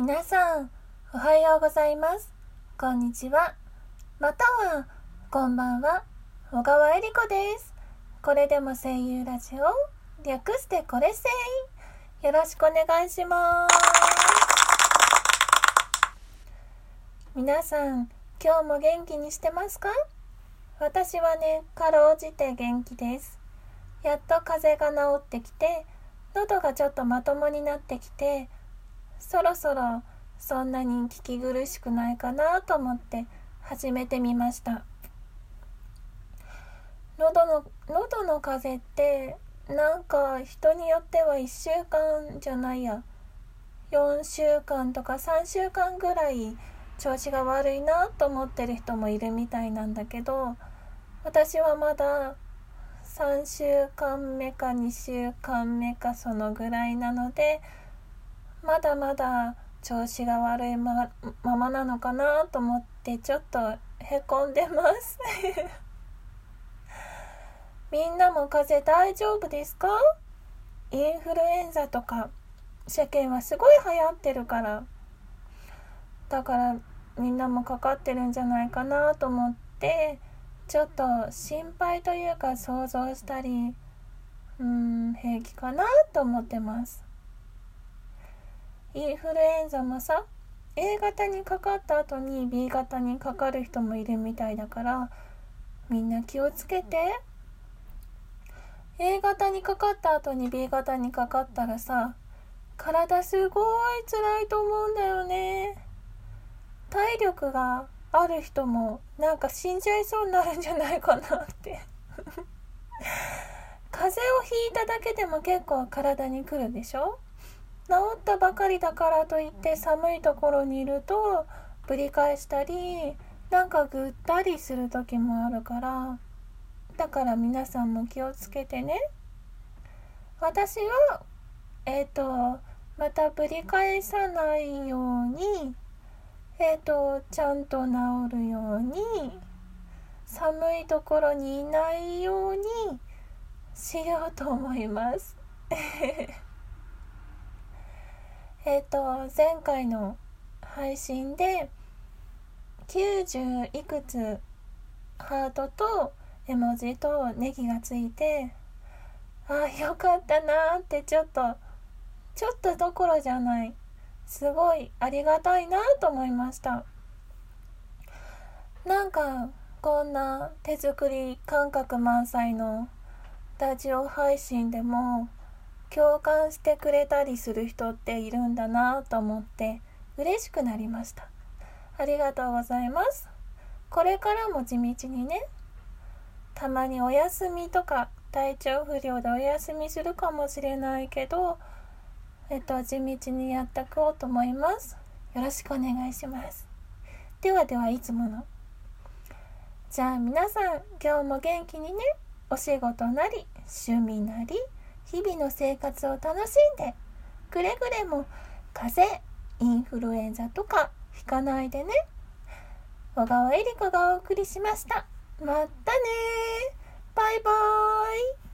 皆さん、おはようございます。こんにちは。または、こんばんは。小川えり子です。これでも声優ラジオ、略してこれせい。よろしくお願いします。皆さん、今日も元気にしてますか？私はね、かろうじて元気です。やっと風邪が治ってきて、喉がちょっとまともになってきて、そろそろそんなに聞き苦しくないかなと思って始めてみました。喉の喉の風邪ってなんか人によっては1週間じゃないや。4週間とか3週間ぐらい調子が悪いなと思ってる人もいるみたいなんだけど私はまだ3週間目か2週間目かそのぐらいなのでまだまだ調子が悪いまままなのかなと思ってちょっとへこんでます。みんなも風邪大丈夫ですか？インフルエンザとか世間はすごい流行ってるから。だからみんなもかかってるんじゃないかなと思ってちょっと心配というか想像したりうん平気かなと思ってます。インフルエンザもさ A 型にかかった後に B 型にかかる人もいるみたいだからみんな気をつけて。A 型にかかった後に B 型にかかったらさ体すごい辛いと思うんだよね。体力がある人もなんか死んじゃいそうになるんじゃないかなって。風邪をひいただけでも結構体にくるでしょ？治ったばかりだからといって寒いところにいるとぶり返したりなんかぐったりする時もあるからだから皆さんも気をつけてね私はえっ、ー、とまたぶり返さないようにえっ、ー、とちゃんと治るように寒いところにいないようにしようと思います。えっ、と前回の配信で90いくつハートと絵文字とネギがついてああよかったなってちょっとちょっとどころじゃないすごいありがたいなと思いました。なんかこんな手作り感覚満載のラジオ配信でも共感してくれたりする人っているんだなと思って嬉しくなりました。ありがとうございます。これからも地道にねたまにお休みとか体調不良でお休みするかもしれないけどえっと地道にやっていこうと思います。よろしくお願いします。ではではいつもの。じゃあ皆さん今日も元気にねお仕事なり趣味なり日々の生活を楽しんでくれぐれも風邪インフルエンザとかひかないでね。小川えり子がお送りしました。またねバイバーイ。